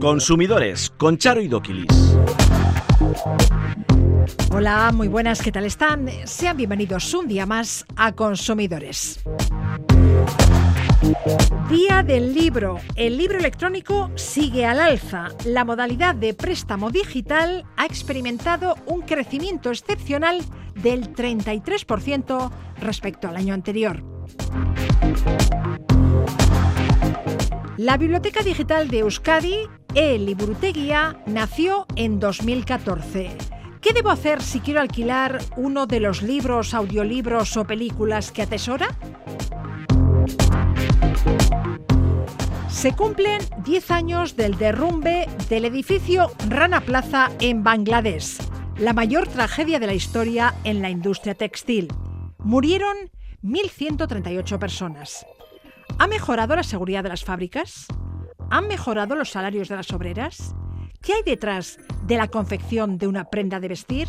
Consumidores con Charo y Doquilis. Hola, muy buenas, ¿qué tal están? Sean bienvenidos un día más a Consumidores. Día del libro. El libro electrónico sigue al alza. La modalidad de préstamo digital ha experimentado un crecimiento excepcional del 33% respecto al año anterior. La Biblioteca Digital de Euskadi, e-Liburutegia, nació en 2014. ¿Qué debo hacer si quiero alquilar uno de los libros, audiolibros o películas que atesora? Se cumplen 10 años del derrumbe del edificio Rana Plaza en Bangladesh, la mayor tragedia de la historia en la industria textil. Murieron 1.138 personas. ¿Ha mejorado la seguridad de las fábricas? ¿Han mejorado los salarios de las obreras? ¿Qué hay detrás de la confección de una prenda de vestir?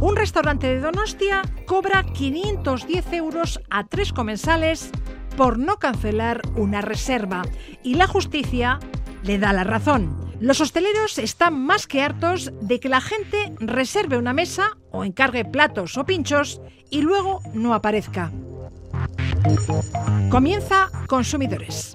Un restaurante de Donostia cobra 510 euros a tres comensales por no cancelar una reserva y la justicia le da la razón. Los hosteleros están más que hartos de que la gente reserve una mesa o encargue platos o pinchos y luego no aparezca. Comienza Consumidores.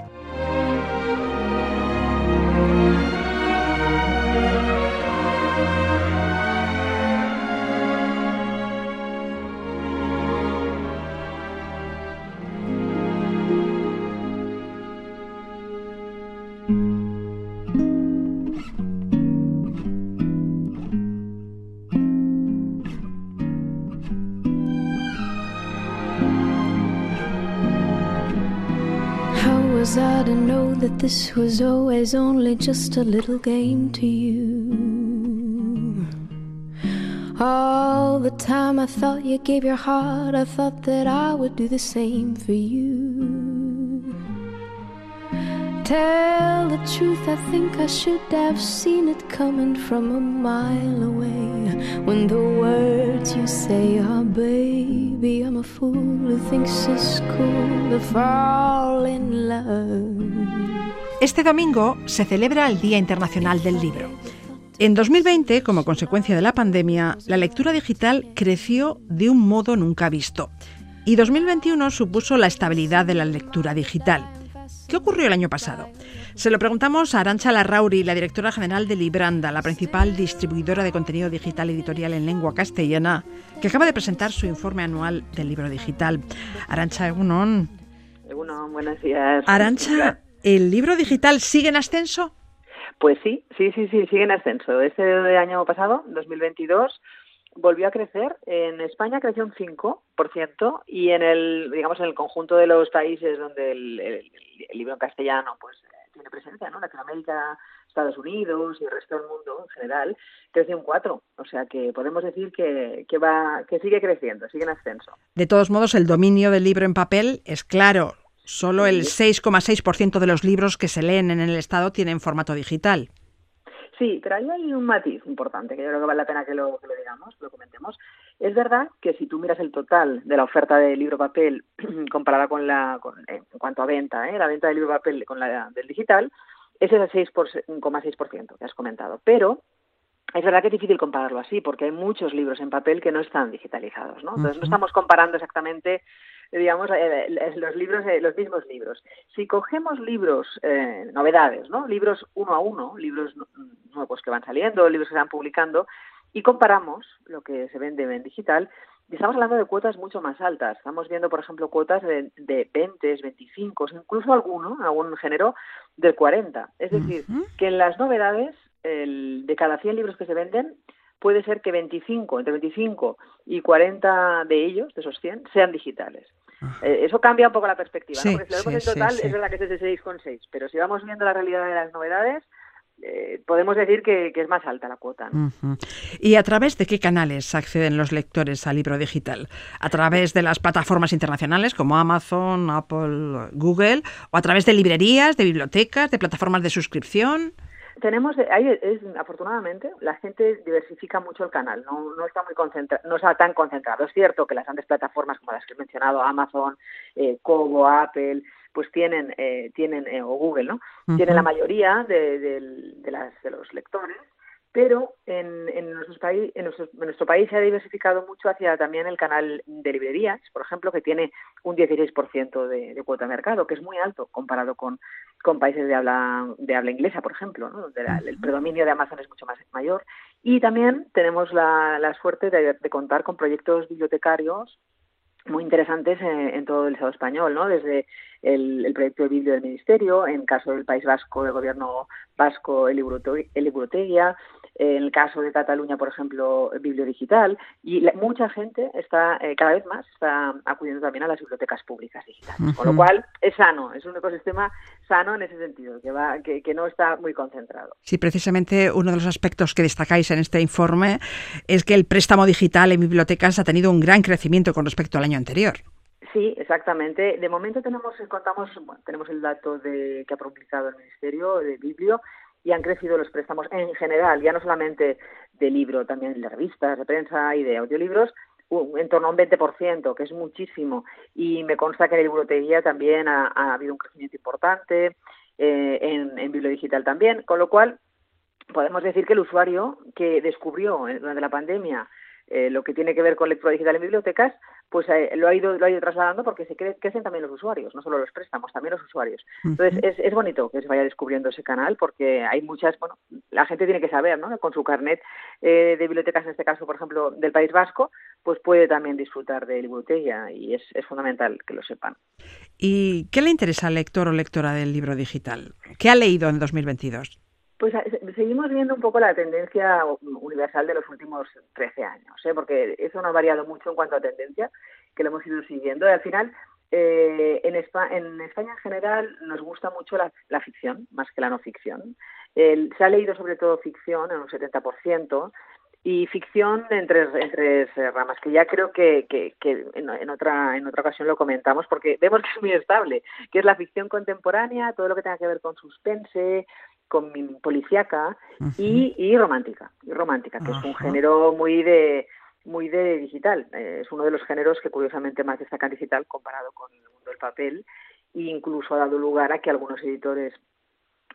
That this was always only just a little game to you? All the time I thought you gave your heart, I thought that I would do the same for you. Tell the truth, I think I should have seen it coming from a mile away. When the words you say are, baby, I'm a fool who thinks it's cool to fall in love. Este domingo se celebra el Día Internacional del Libro. En 2020, como consecuencia de la pandemia, la lectura digital creció de un modo nunca visto. Y 2021 supuso la estabilidad de la lectura digital. ¿Qué ocurrió el año pasado? Se lo preguntamos a Arancha Larrauri, la directora general de Libranda, la principal distribuidora de contenido digital editorial en lengua castellana, que acaba de presentar su informe anual del libro digital. Arancha Egunon. Egunon, buenos días. Arancha, ¿el libro digital sigue en ascenso? Pues sí, sí, sí, sí, sigue en ascenso. Este año pasado, 2022, volvió a crecer. En España creció un 5% y en el, digamos, en el conjunto de los países donde el, libro en castellano pues tiene presencia, ¿no? Latinoamérica, Estados Unidos y el resto del mundo en general, crece un 4. O sea que podemos decir que, que, va, que sigue creciendo, sigue en ascenso. De todos modos, el dominio del libro en papel es claro. Solo el 6,6% de los libros que se leen en el Estado tienen formato digital. Sí, pero ahí hay un matiz importante que yo creo que vale la pena que lo, que lo digamos, lo comentemos. Es verdad que si tú miras el total de la oferta de libro papel comparada con la, en cuanto a venta, ¿eh? la venta de libro papel con la del digital, ese es el 6,6% que has comentado. Pero es verdad que es difícil compararlo así, porque hay muchos libros en papel que no están digitalizados, ¿no? Entonces no estamos comparando exactamente digamos, eh, los libros, eh, los mismos libros. Si cogemos libros, eh, novedades, ¿no? Libros uno a uno, libros nuevos que van saliendo, libros que se van publicando, y comparamos lo que se vende en digital, estamos hablando de cuotas mucho más altas. Estamos viendo, por ejemplo, cuotas de, de 20, 25, incluso alguno, algún género, del 40. Es decir, que en las novedades, el, de cada 100 libros que se venden, puede ser que 25, entre 25 y 40 de ellos, de esos 100, sean digitales. Eh, eso cambia un poco la perspectiva, ¿no? Porque si lo vemos en total, es verdad que es de 6,6, pero si vamos viendo la realidad de las novedades, eh, podemos decir que, es más alta la cuota. ¿Y a través de qué canales acceden los lectores al libro digital? ¿A través de las plataformas internacionales como Amazon, Apple, Google? ¿O a través de librerías, de bibliotecas, de plataformas de suscripción? Tenemos, ahí es, afortunadamente, la gente diversifica mucho el canal, no, no está muy concentrado, no está tan concentrado. Es cierto que las grandes plataformas como las que he mencionado, Amazon, eh, Kobo, Apple, pues tienen, eh, tienen eh, o Google, ¿no? Tienen la mayoría de, de, las, de los lectores pero en, en, nuestro país, en, nuestro, país se ha diversificado mucho hacia también el canal de librerías, por ejemplo, que tiene un 16% de, de cuota de mercado, que es muy alto comparado con, países de habla, de habla inglesa, por ejemplo, ¿no? donde el predominio de Amazon es mucho más mayor. Y también tenemos la, la suerte de, de contar con proyectos bibliotecarios muy interesantes en, todo el Estado español, ¿no? Desde el, proyecto de Biblio del Ministerio, en caso del País Vasco, del Gobierno Vasco, el Librotegia, en el caso de Cataluña, por ejemplo, Biblio Digital, y mucha gente está, eh, cada vez más, está acudiendo también a las bibliotecas públicas digitales, con lo cual es sano, es un ecosistema sano en ese sentido, que, va, que, que no está muy concentrado. Sí, precisamente uno de los aspectos que destacáis en este informe es que el préstamo digital en bibliotecas ha tenido un gran crecimiento con respecto al año anterior. Sí, exactamente. De momento tenemos, contamos, tenemos el dato de que ha publicado el Ministerio de Biblio y han crecido los préstamos en general, ya no solamente de libro, también de revistas, de prensa y de audiolibros, en torno a un 20%, que es muchísimo. Y me consta que en la bibliotería también ha, habido un crecimiento importante, eh, en, en digital también, con lo cual podemos decir que el usuario que descubrió eh, durante la pandemia eh, lo que tiene que ver con lectura digital en bibliotecas, pues eh, lo ha ido lo ha ido trasladando porque se crecen también los usuarios, no solo los préstamos, también los usuarios. Entonces es, es bonito que se vaya descubriendo ese canal porque hay muchas, bueno, la gente tiene que saber, ¿no? Con su carnet eh, de bibliotecas, en este caso, por ejemplo, del País Vasco, pues puede también disfrutar de biblioteca y es, es fundamental que lo sepan. ¿Y qué le interesa al lector o lectora del libro digital? ¿Qué ha leído en 2022? Pues eh, seguimos viendo un poco la tendencia universal de los últimos 13 años, ¿eh? porque eso no ha variado mucho en cuanto a tendencia, que lo hemos ido siguiendo. Al final, eh, en, España, en, España, en general nos gusta mucho la, ficción, más que la no ficción. se ha leído sobre todo ficción en un 70%, y ficción entre, entre ramas, que ya creo que en, en, otra, en otra ocasión lo comentamos, porque vemos que es muy estable, que es la ficción contemporánea, todo lo que tenga que ver con suspense, con policíaca y, y, romántica, y romántica, que es un género muy de muy de digital. Eh, es uno de los géneros que curiosamente más destaca en digital comparado con el mundo del papel e incluso ha dado lugar a que algunos editores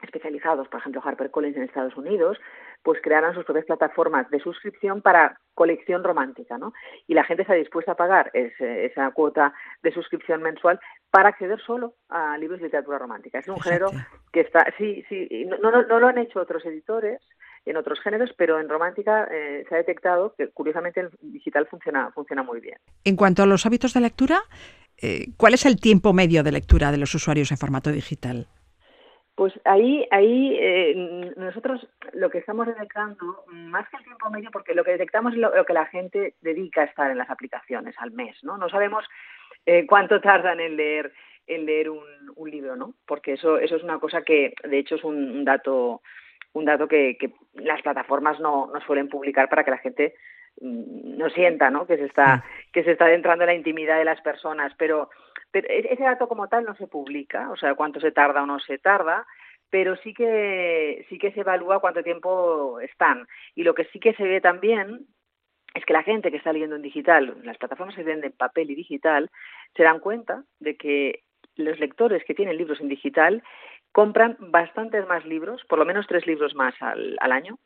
especializados, por ejemplo HarperCollins en Estados Unidos, pues crearan sus propias plataformas de suscripción para colección romántica, ¿no? Y la gente está dispuesta a pagar esa cuota de suscripción mensual para acceder solo a libros de literatura romántica. Es un género que está, sí, sí, no, no, no, lo han hecho otros editores en otros géneros, pero en romántica eh, se ha detectado que curiosamente el digital funciona, funciona muy bien. En cuanto a los hábitos de lectura, eh, ¿cuál es el tiempo medio de lectura de los usuarios en formato digital? Pues ahí, ahí eh, nosotros lo que estamos detectando, más que el tiempo medio, porque lo que detectamos es lo, que la gente dedica a estar en las aplicaciones al mes, ¿no? No sabemos eh, cuánto tardan en leer en leer un, un, libro, ¿no? Porque eso eso es una cosa que, de hecho, es un, dato un dato que, que las plataformas no, no suelen publicar para que la gente mm, no sienta, ¿no? Que se está que se está adentrando en la intimidad de las personas, pero pero e-, ese dato como tal no se publica, o sea, cuánto se tarda o no se tarda, pero sí que sí que se evalúa cuánto tiempo están. Y lo que sí que se ve también es que la gente que está leyendo en digital, las plataformas que venden papel y digital, se dan cuenta de que los lectores que tienen libros en digital compran bastantes más libros, por lo menos tres libros más al, al año,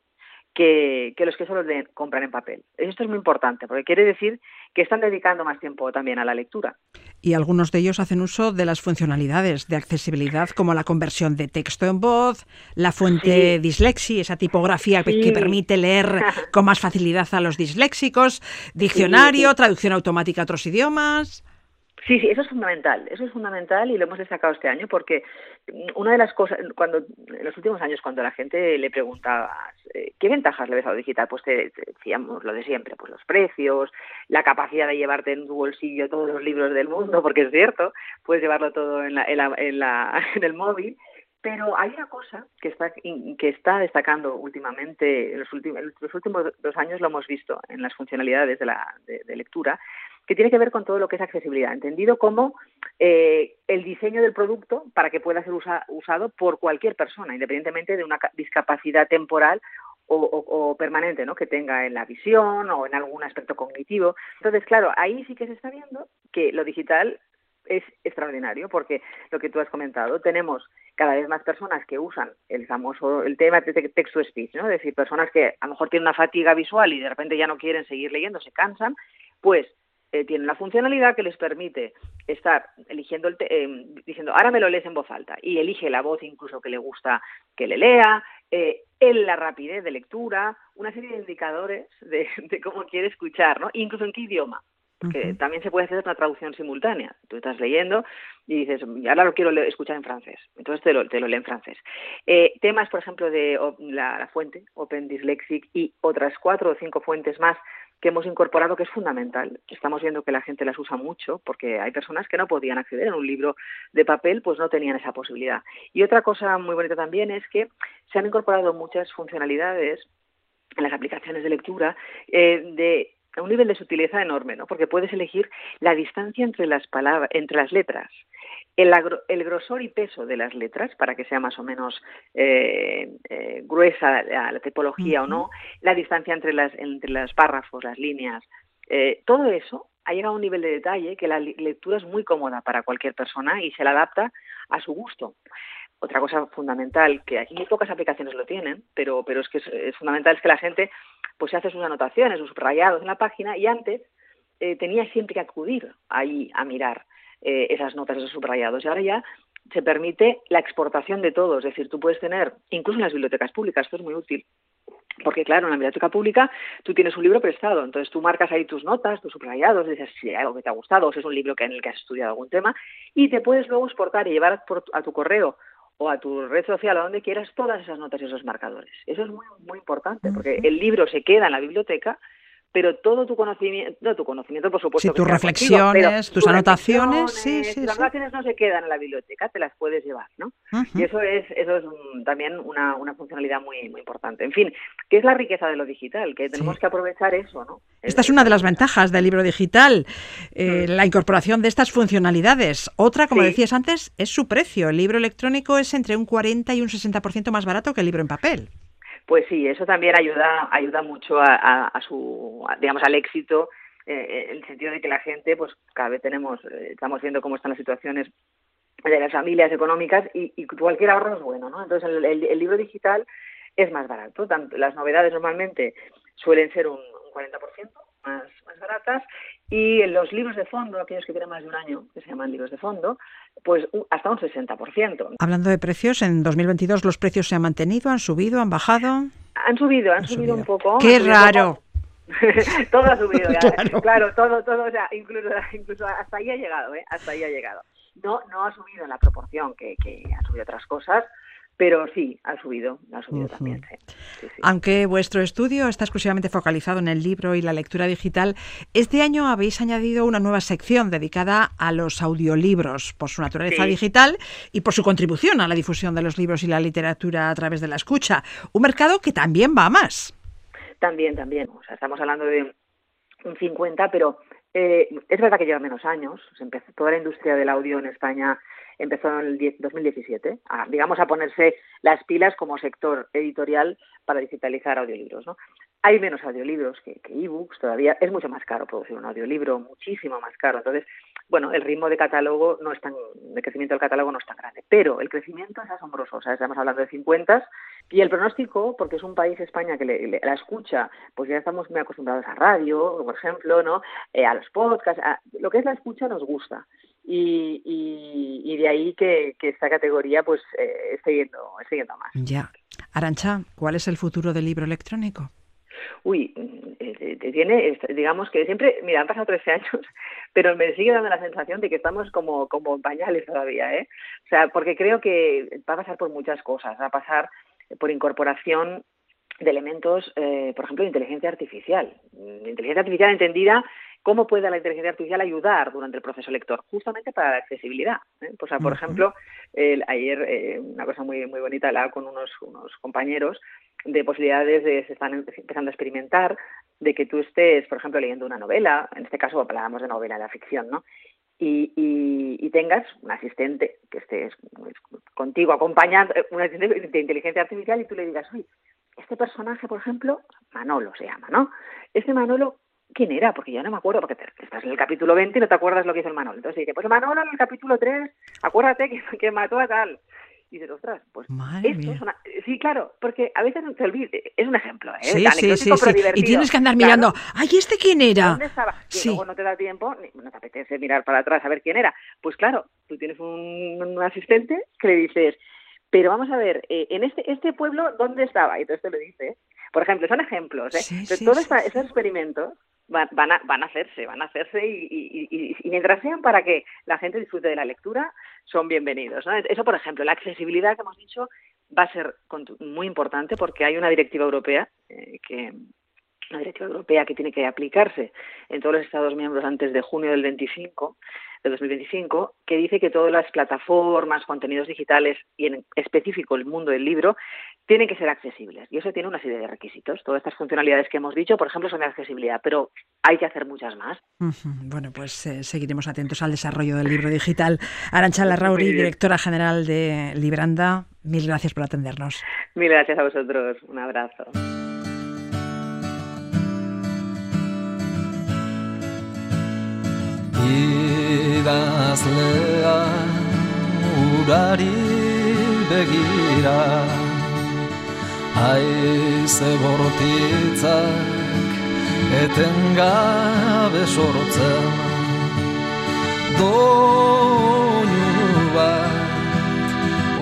que, los que solo compran en papel. Esto es muy importante porque quiere decir que están dedicando más tiempo también a la lectura. Y algunos de ellos hacen uso de las funcionalidades de accesibilidad como la conversión de texto en voz, la fuente dislexi, esa tipografía que permite leer con más facilidad a los disléxicos, diccionario, traducción automática a otros idiomas. Sí, sí, eso es fundamental, eso es fundamental y lo hemos destacado este año porque una de las cosas, cuando en los últimos años, cuando la gente le preguntaba eh, qué ventajas le ves a lo digital, pues te, decíamos lo de siempre, pues los precios, la capacidad de llevarte en tu bolsillo todos los libros del mundo, porque es cierto, puedes llevarlo todo en, la, en, la, en, la, en el móvil, Pero hay una cosa que está, que está destacando últimamente, en los últimos, últimos dos años lo hemos visto en las funcionalidades de, la, de, lectura, que tiene que ver con todo lo que es accesibilidad, entendido como eh, el diseño del producto para que pueda ser usado por cualquier persona, independientemente de una discapacidad temporal o, o, permanente, ¿no? Que tenga en la visión o en algún aspecto cognitivo. Entonces, claro, ahí sí que se está viendo que lo digital es extraordinario porque lo que tú has comentado, tenemos cada vez más personas que usan el famoso el tema de texto speech, ¿no? Es decir, personas que a lo mejor tienen una fatiga visual y de repente ya no quieren seguir leyendo, se cansan, pues eh, tienen la funcionalidad que les permite estar eligiendo el eh, diciendo ahora me lo lees en voz alta y elige la voz incluso que le gusta que le lea, eh, en la rapidez de lectura, una serie de indicadores de, de cómo quiere escuchar, ¿no? Incluso en qué idioma porque también se puede hacer una traducción simultánea. Tú estás leyendo y dices, ahora lo quiero escuchar en francés, entonces te lo, te lo lee en francés. Eh, temas, por ejemplo, de la, fuente, Open Dyslexic, y otras cuatro o cinco fuentes más que hemos incorporado que es fundamental. Estamos viendo que la gente las usa mucho porque hay personas que no podían acceder a un libro de papel, pues no tenían esa posibilidad. Y otra cosa muy bonita también es que se han incorporado muchas funcionalidades en las aplicaciones de lectura eh, de a un nivel de sutileza enorme, ¿no? Porque puedes elegir la distancia entre las palabras, entre las letras, el, el, grosor y peso de las letras para que sea más o menos eh, eh, gruesa la, tipología o no, la distancia entre las entre los párrafos, las líneas, eh, todo eso ha llegado a un nivel de detalle que la lectura es muy cómoda para cualquier persona y se la adapta a su gusto. Otra cosa fundamental, que aquí muy pocas aplicaciones lo tienen, pero, pero es que es, fundamental, es que la gente pues se hace sus anotaciones, sus subrayados en la página y antes eh, tenía siempre que acudir ahí a mirar eh, esas notas, esos subrayados. Y ahora ya se permite la exportación de todo, es decir, tú puedes tener, incluso en las bibliotecas públicas, esto es muy útil, porque claro, en la biblioteca pública tú tienes un libro prestado, entonces tú marcas ahí tus notas, tus subrayados, dices si hay algo que te ha gustado, o si es un libro que en el que has estudiado algún tema, y te puedes luego exportar y llevar a tu correo o a tu red social, a donde quieras, todas esas notas y esos marcadores. Eso es muy, muy importante, porque el libro se queda en la biblioteca, pero todo tu conocimiento, no tu conocimiento, por supuesto. Sí, tus reflexiones, tus anotaciones, sí, sí, Las anotaciones no se quedan en la biblioteca, te las puedes llevar, ¿no? Y eso es, eso es también una, una funcionalidad muy, muy importante. En fin, ¿qué es la riqueza de lo digital? Que tenemos que aprovechar eso, ¿no? Esta es una de las ventajas del libro digital, eh, la incorporación de estas funcionalidades. Otra, como decías antes, es su precio. El libro electrónico es entre un 40 y un 60% más barato que el libro en papel pues sí, eso también ayuda, ayuda mucho a, su, digamos, al éxito, eh, en el sentido de que la gente, pues cada vez tenemos, eh, estamos viendo cómo están las situaciones de las familias económicas y, cualquier ahorro es bueno, ¿no? Entonces el, libro digital es más barato, tanto, las novedades normalmente suelen ser un, un 40% más, más baratas y los libros de fondo, aquellos que tienen más de un año, que se llaman libros de fondo, pues hasta un 60%. Hablando de precios, en 2022 los precios se han mantenido, han subido, han bajado. Han subido, han, subido, un poco. Qué raro. todo ha subido, claro. todo, todo, o sea, incluso, incluso hasta ahí ha llegado, ¿eh? Hasta ahí ha llegado. No, no ha subido en la proporción que, que han subido otras cosas, pero sí, ha subido, ha subido también. Aunque vuestro estudio está exclusivamente focalizado en el libro y la lectura digital, este año habéis añadido una nueva sección dedicada a los audiolibros por su naturaleza digital y por su contribución a la difusión de los libros y la literatura a través de la escucha. Un mercado que también va a más. También, también. O sea, estamos hablando de un 50, pero eh, es verdad que lleva menos años. Se empezó toda la industria del audio en España empezó en el 2017, a, digamos, a ponerse las pilas como sector editorial para digitalizar audiolibros. ¿no? Hay menos audiolibros que, que ebooks, todavía es mucho más caro producir un audiolibro, muchísimo más caro. Entonces, bueno, el ritmo de catálogo no es tan, de crecimiento del catálogo no es tan grande, pero el crecimiento es asombroso. O sea, estamos hablando de 50 y el pronóstico, porque es un país España que le, la escucha, pues ya estamos muy acostumbrados a radio, por ejemplo, ¿no? Eh, a los podcasts, a, lo que es la escucha nos gusta y, y, de ahí que, esta categoría pues eh, esté, yendo, esté yendo más. Ya. Arancha, ¿cuál es el futuro del libro electrónico? Uy, eh, tiene, digamos que siempre, mira, han pasado 13 años, pero me sigue dando la sensación de que estamos como, como en pañales todavía, ¿eh? O sea, porque creo que va a pasar por muchas cosas, va a pasar por incorporación de elementos, eh, por ejemplo, de inteligencia artificial. Inteligencia artificial entendida ¿Cómo puede la inteligencia artificial ayudar durante el proceso lector? Justamente para la accesibilidad. ¿eh? Pues, por ejemplo, ayer eh, una cosa muy muy bonita, hablaba con unos, unos compañeros de posibilidades de, se están empezando a experimentar, de que tú estés, por ejemplo, leyendo una novela, en este caso hablábamos de novela de la ficción, ¿no? Y, y, tengas un asistente que estés contigo acompañando, un asistente de inteligencia artificial y tú le digas, uy, este personaje, por ejemplo, Manolo se llama, ¿no? Este Manolo, ¿quién era? Porque ya no me acuerdo, porque estás en el capítulo 20 y no te acuerdas lo que hizo el Manolo. Entonces dice, pues Manolo en el capítulo 3, acuérdate que, que mató a tal. Y dices, ostras, pues esto es una... Sí, claro, porque a veces te olvides, es un ejemplo, ¿eh? Sí, sí, sí, Y tienes que andar mirando, ¡ay, este quién era! ¿Dónde estaba? Y luego no te da tiempo, no te apetece mirar para atrás a ver quién era. Pues claro, tú tienes un, un asistente que le dices, pero vamos a ver, eh, en este, este pueblo, ¿dónde estaba? Y entonces te lo dice. Por ejemplo, son ejemplos. ¿eh? todos esos experimentos van, van, a, van a hacerse, van a hacerse y, mientras sean para que la gente disfrute de la lectura, son bienvenidos. Eso, por ejemplo, la accesibilidad que hemos dicho va a ser muy importante porque hay una directiva europea eh, que una directiva europea que tiene que aplicarse en todos los Estados miembros antes de junio del 25 de 2025, que dice que todas las plataformas, contenidos digitales y en específico el mundo del libro tienen que ser accesibles. Y eso tiene una serie de requisitos. Todas estas funcionalidades que hemos dicho, por ejemplo, son de accesibilidad, pero hay que hacer muchas más. Bueno, pues eh, seguiremos atentos al desarrollo del libro digital. Arancha Larrauri, directora general de Libranda, mil gracias por atendernos. Mil gracias a vosotros. Un abrazo. Idazlea urari begira. Haize bortitzak eten gabe sortzen. Doinu bat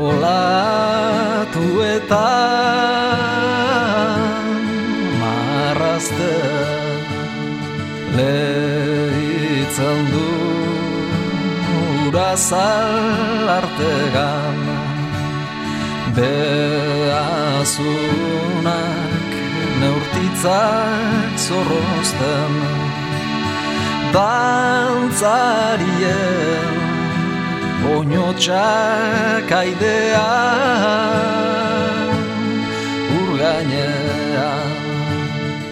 olatu eta marrazten ura zal artegan Beazunak neurtitzak zorrozten Dantzarien oinotxak aidean Urgainean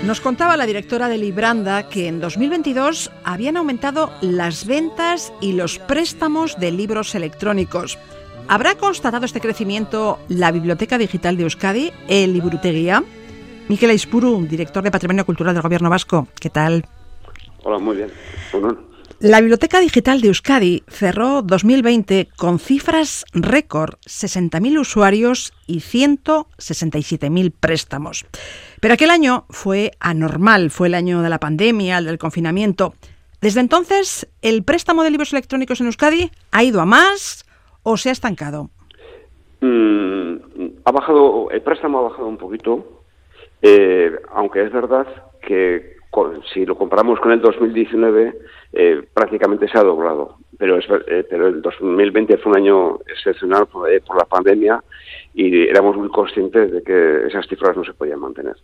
Nos contaba la directora de Libranda que en 2022 habían aumentado las ventas y los préstamos de libros electrónicos. ¿Habrá constatado este crecimiento la Biblioteca Digital de Euskadi, el Libruteguía? Miquel Aispuru, director de Patrimonio Cultural del Gobierno Vasco, ¿qué tal? Hola, muy bien. La Biblioteca Digital de Euskadi cerró 2020 con cifras récord, 60.000 usuarios y 167.000 préstamos. Pero aquel año fue anormal, fue el año de la pandemia, el del confinamiento. Desde entonces, ¿el préstamo de libros electrónicos en Euskadi ha ido a más o se ha estancado? Mm, ha bajado, el préstamo ha bajado un poquito, eh, aunque es verdad que si lo comparamos con el 2019, eh, prácticamente se ha doblado. Pero, es, eh, pero el 2020 fue un año excepcional por, por, la pandemia y éramos muy conscientes de que esas cifras no se podían mantener.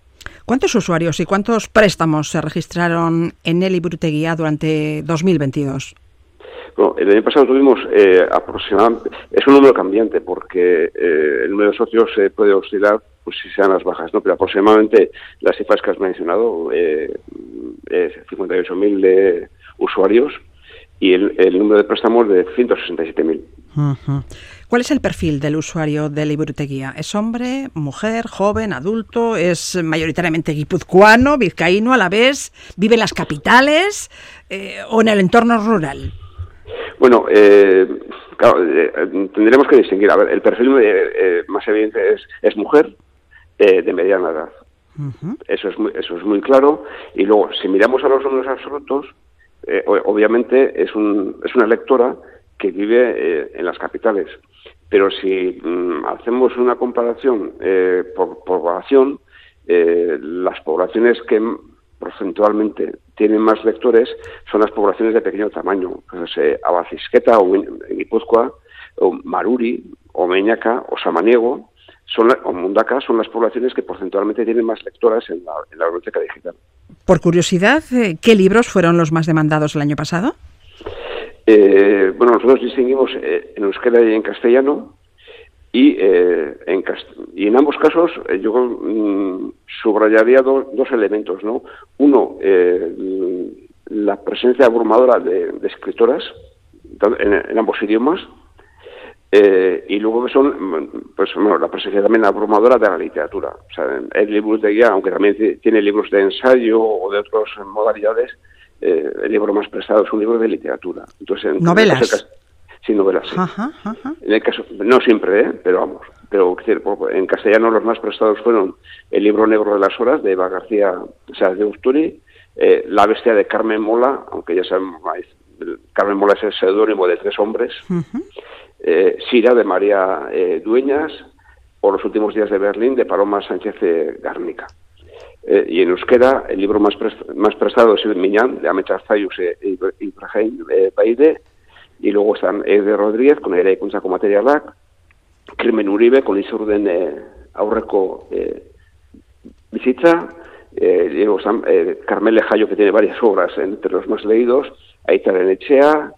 ¿Cuántos usuarios y cuántos préstamos se registraron en el Ibruteguía durante 2022? Bueno, el año pasado tuvimos eh, aproximadamente, es un número cambiante porque eh, el número de socios se puede oscilar pues si sean las bajas, ¿no? Pero aproximadamente las cifras que has mencionado, eh, eh 58.000 de usuarios y el, el, número de préstamos de 167.000. Uh ¿Cuál es el perfil del usuario de Libruteguía? ¿Es hombre, mujer, joven, adulto? ¿Es mayoritariamente guipuzcoano, vizcaíno a la vez? ¿Vive en las capitales eh, o en el entorno rural? Bueno, eh, claro, eh, tendremos que distinguir. A ver, el perfil eh, más evidente es, es mujer de mediana edad. Eso es muy, eso es muy claro. Y luego, si miramos a los números absolutos, obviamente es, un, es una lectora que vive en las capitales. Pero si mm, hacemos una comparación por población, las poblaciones que porcentualmente tienen más lectores son las poblaciones de pequeño tamaño. Pues, eh, Abacisqueta o Guipúzcoa, o Maruri, o Meñaca, o Samaniego, son o Mundaca son las poblaciones que porcentualmente tienen más lectoras en la, en la biblioteca digital. Por curiosidad, eh, ¿qué libros fueron los más demandados el año pasado? Eh, bueno, nosotros distinguimos eh, en euskera y en castellano y, eh, en, cast y en ambos casos eh, yo mm, subrayaría do dos elementos, ¿no? Uno, eh, la presencia abrumadora de, de escritoras en, en, ambos idiomas eh, y luego son, pues bueno, la presencia también abrumadora de la literatura. O sea, el libro de guía, aunque también tiene libros de ensayo o de otras modalidades, eh, el libro más prestado es un libro de literatura. Entonces, en ¿Novelas? sí, novelas, sí. Ajá, ajá. En el caso, no siempre, ¿eh? pero vamos. Pero en castellano los más prestados fueron El libro negro de las horas de Eva García o sea, de Usturi, eh, La bestia de Carmen Mola, aunque ya sabemos, Carmen Mola es el seudónimo de tres hombres, uh -huh. Eh, Sira de María eh, Dueñas o Los últimos días de Berlín de Paloma Sánchez de Garnica. Eh, y en euskera, el libro más, prest más prestado es el Miñán, de Amechar Zayus e Ibrahim eh, Baide, y luego están Ede Rodríguez, con Ere Kuntzako Materialak, Crimen Uribe, con Isurden eh, Aurreko eh, Bizitza, eh, luego están eh, Carmele Jayo, que tiene varias obras entre los más leídos, Aitaren Echea,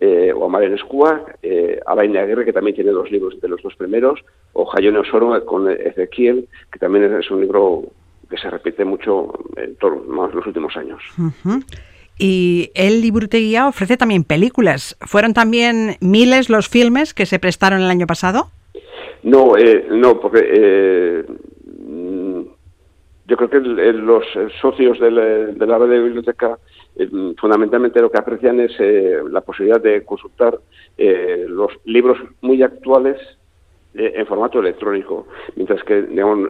eh, o Amaren Escúa, eh, Alain Aguirre, que también tiene dos libros de los dos primeros, o Jayone Osoro con Ezequiel, que también es un libro que se repite mucho en todos los últimos años. Uh -huh. Y el Liburuteguía ofrece también películas. ¿Fueron también miles los filmes que se prestaron el año pasado? No, eh, no, porque eh, yo creo que los socios de la, de la red de biblioteca eh, fundamentalmente lo que aprecian es eh, la posibilidad de consultar eh, los libros muy actuales en formato electrónico, mientras que digamos,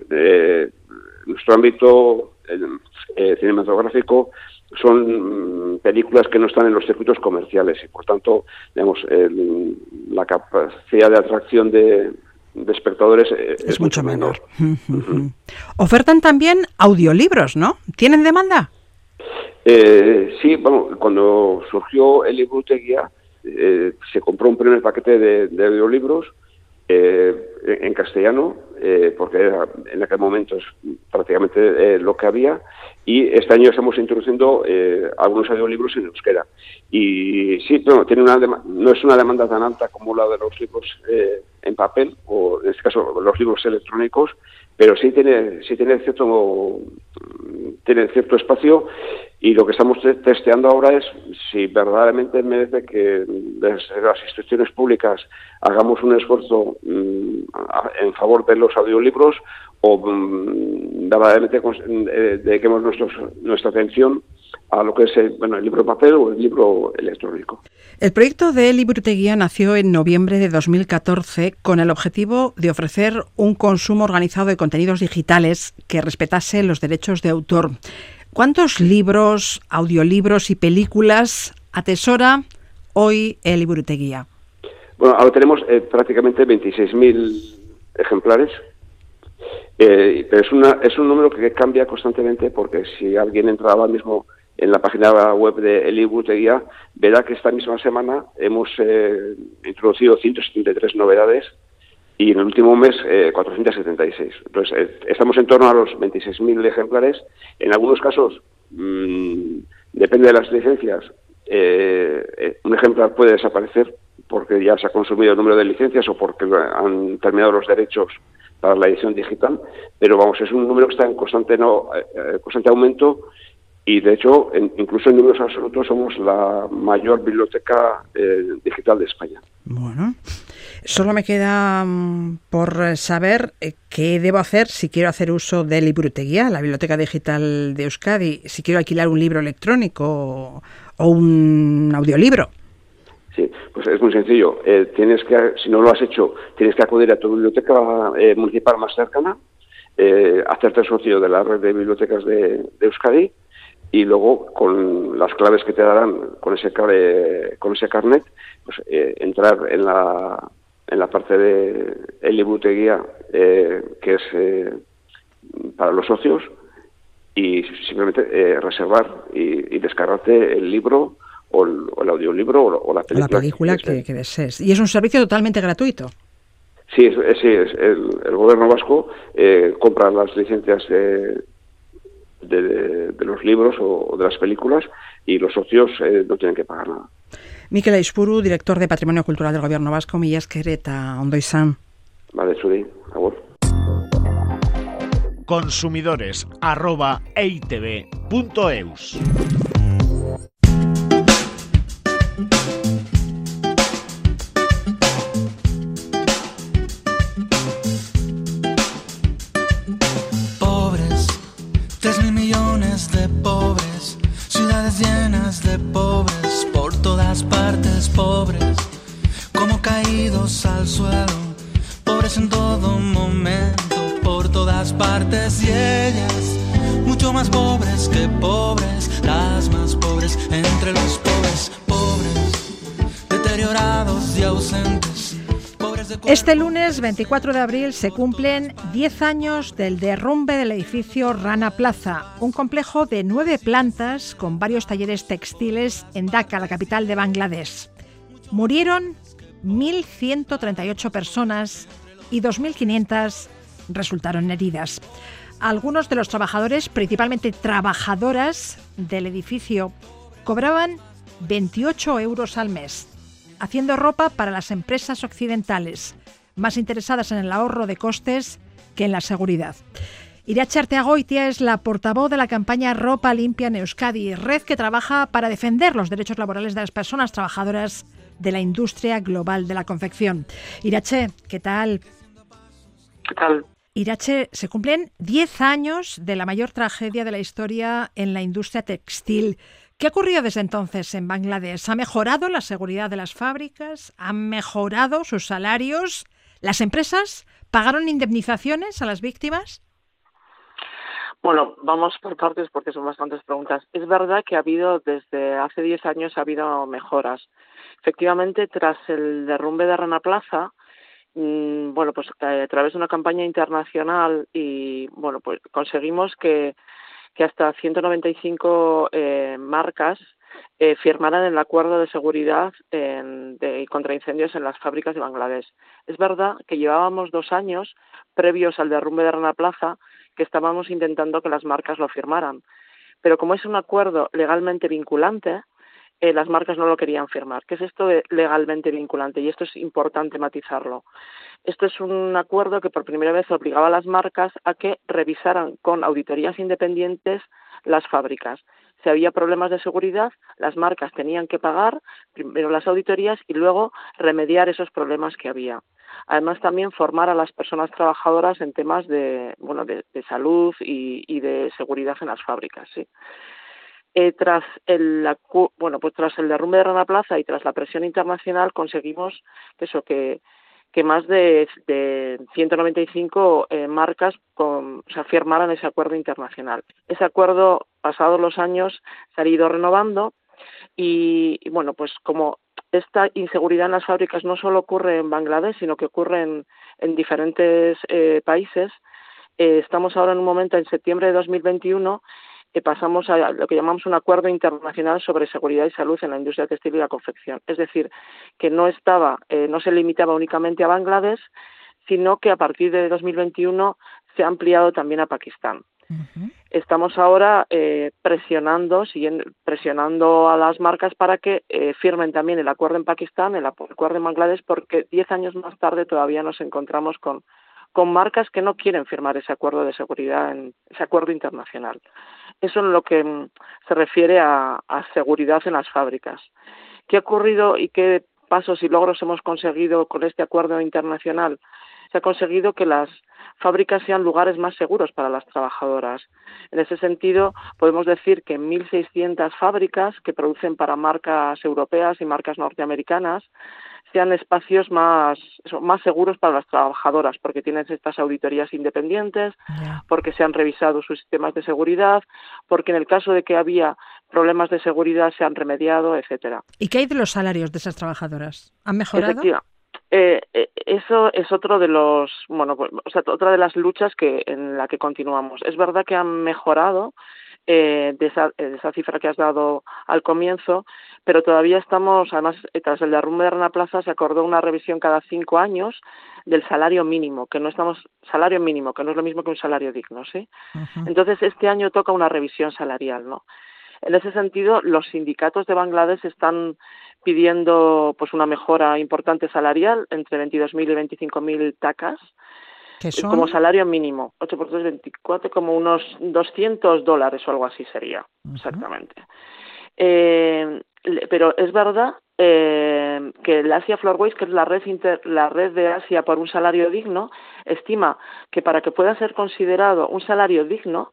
nuestro ámbito cinematográfico son películas que no están en los circuitos comerciales y por tanto digamos el, la capacidad de atracción de, de espectadores es, es, mucho menor. menor. Ofertan también audiolibros, ¿no? ¿Tienen demanda? Eh, sí, bueno, cuando surgió el libro eh, se compró un primer paquete de, audiolibros eh, en castellano, eh, porque era, en aquel momento es prácticamente eh, lo que había, y este año estamos introduciendo algunos audiolibros en euskera. Y sí, no, tiene una no es una demanda tan alta como la de los libros en papel, o en este caso los libros electrónicos, pero sí tiene, sí tiene cierto tiene cierto espacio y lo que estamos testeando ahora es si verdaderamente merece que desde las instituciones públicas hagamos un esfuerzo mmm, en favor de los audiolibros o mmm, verdaderamente dediquemos nuestros, nuestra atención a lo que es el, bueno, el libro papel o el libro electrónico. El proyecto de Liburuteguía nació en noviembre de 2014 con el objetivo de ofrecer un consumo organizado de contenidos digitales que respetase los derechos de autor. ¿Cuántos libros, audiolibros y películas atesora hoy el Liburuteguía? Bueno, ahora tenemos eh, prácticamente 26.000 ejemplares, eh, pero es, una, es un número que cambia constantemente porque si alguien entra ahora mismo en la página web de El Liburuteguía verá que esta misma semana hemos eh, introducido 173 novedades y en el último mes eh, 476. Entonces, eh, estamos en torno a los 26.000 ejemplares. En algunos casos, mmm, depende de las licencias, eh, un ejemplar puede desaparecer porque ya se ha consumido el número de licencias o porque han terminado los derechos para la edición digital, pero vamos, es un número que está en constante, no, eh, constante aumento y de hecho, en, incluso en números absolutos, somos la mayor biblioteca eh, digital de España. Bueno, solo me queda um, por saber eh, qué debo hacer si quiero hacer uso de Libruteguía, la biblioteca digital de Euskadi, si quiero alquilar un libro electrónico o, o un audiolibro. Sí, pues es muy sencillo. Eh, tienes que, si no lo has hecho, tienes que acudir a tu biblioteca eh, municipal más cercana, eh, hacerte socio de la red de bibliotecas de, de Euskadi y luego con las claves que te darán con ese con ese carnet pues eh, entrar en la en la parte de el liburuteguía eh, que es eh, para los socios y simplemente eh, reservar y, y, descargarte el libro o el, o el audiolibro o, o, la película, o la película que, que, que, desees. Y es un servicio totalmente gratuito. Sí es, sí es el, el gobierno vasco compra las licencias de de, los libros o, de las películas y los socios eh, no tienen que pagar nada. Miquel Aispuru, director de Patrimonio Cultural del Gobierno Vasco, Millas Quereta, Ondo Vale, Suri, favor. Consumidores arroba 24 de abril se cumplen 10 años del derrumbe del edificio Rana Plaza, un complejo de nueve plantas con varios talleres textiles en Dhaka, la capital de Bangladesh. Murieron 1.138 personas y 2.500 resultaron heridas. Algunos de los trabajadores, principalmente trabajadoras del edificio, cobraban 28 euros al mes haciendo ropa para las empresas occidentales, más interesadas en el ahorro de costes que en la seguridad. Irache Arteagoitia es la portavoz de la campaña Ropa Limpia en Euskadi, red que trabaja para defender los derechos laborales de las personas trabajadoras de la industria global de la confección. Irache, ¿qué tal? ¿Qué tal? Irache, se cumplen 10 años de la mayor tragedia de la historia en la industria textil. ¿Qué ha ocurrido desde entonces en Bangladesh? ¿Ha mejorado la seguridad de las fábricas? ¿Han mejorado sus salarios? ¿Las empresas pagaron indemnizaciones a las víctimas? Bueno, vamos por partes porque son bastantes preguntas. Es verdad que ha habido, desde hace 10 años, ha habido mejoras. Efectivamente, tras el derrumbe de Rana Plaza, mm, bueno, pues eh, a través de una campaña internacional y, bueno, pues conseguimos que que hasta 195 eh, marcas eh, firmaran el acuerdo de seguridad contra incendios en las fábricas de Bangladesh. Es verdad que llevábamos dos años previos al derrumbe de Rana Plaza que estábamos intentando que las marcas lo firmaran. Pero como es un acuerdo legalmente vinculante, eh, las marcas no lo querían firmar. ¿Qué es esto de legalmente vinculante? Y esto es importante matizarlo. Esto es un acuerdo que por primera vez obligaba a las marcas a que revisaran con auditorías independientes las fábricas. Si había problemas de seguridad, las marcas tenían que pagar primero las auditorías y luego remediar esos problemas que había. Además, también formar a las personas trabajadoras en temas de, bueno, de, salud y, de seguridad en las fábricas. ¿sí? Eh, tras el bueno pues tras el derrumbe de Rana Plaza y tras la presión internacional conseguimos eso que que más de, de 195 eh, marcas con, se firmaran ese acuerdo internacional. Ese acuerdo, pasados los años, se ha ido renovando y, bueno, pues como esta inseguridad en las fábricas no solo ocurre en Bangladesh, sino que ocurre en, en diferentes eh, países, eh, estamos ahora en un momento, en septiembre de 2021, que pasamos a lo que llamamos un acuerdo internacional sobre seguridad y salud en la industria textil y la confección. Es decir, que no estaba, eh, no se limitaba únicamente a Bangladesh, sino que a partir de 2021 se ha ampliado también a Pakistán. Estamos ahora eh, presionando, siguiendo, presionando a las marcas para que eh, firmen también el acuerdo en Pakistán, el acuerdo en Bangladesh, porque diez años más tarde todavía nos encontramos con, con marcas que no quieren firmar ese acuerdo de seguridad, ese acuerdo internacional. Eso en lo que mm, se refiere a, seguridad en las fábricas. ¿Qué ha ocurrido y qué pasos y logros hemos conseguido con este acuerdo internacional? Se ha conseguido que las fábricas sean lugares más seguros para las trabajadoras. En ese sentido, podemos decir que 1.600 fábricas que producen para marcas europeas y marcas norteamericanas sean espacios más, más seguros para las trabajadoras, porque tienen estas auditorías independientes, porque se han revisado sus sistemas de seguridad, porque en el caso de que había problemas de seguridad se han remediado, etcétera. ¿Y qué hay de los salarios de esas trabajadoras? ¿Han mejorado? Eh, eso es otro de los, bueno, pues, o sea, otra de las luchas que en la que continuamos. Es verdad que han mejorado eh, de, esa, de, esa, cifra que has dado al comienzo, pero todavía estamos, además, tras el derrumbe de Rana Plaza se acordó una revisión cada cinco años del salario mínimo, que no estamos, salario mínimo, que no es lo mismo que un salario digno, ¿sí? Entonces, este año toca una revisión salarial, ¿no? En ese sentido, los sindicatos de Bangladesh están pidiendo pues una mejora importante salarial entre 22.000 y 25.000 tacas como salario mínimo. 8 por 3, 24, como unos 200 dólares o algo así sería, exactamente. Eh, pero es verdad eh, que el Asia Floorways, que es la red, inter, la red de Asia por un salario digno, estima que para que pueda ser considerado un salario digno,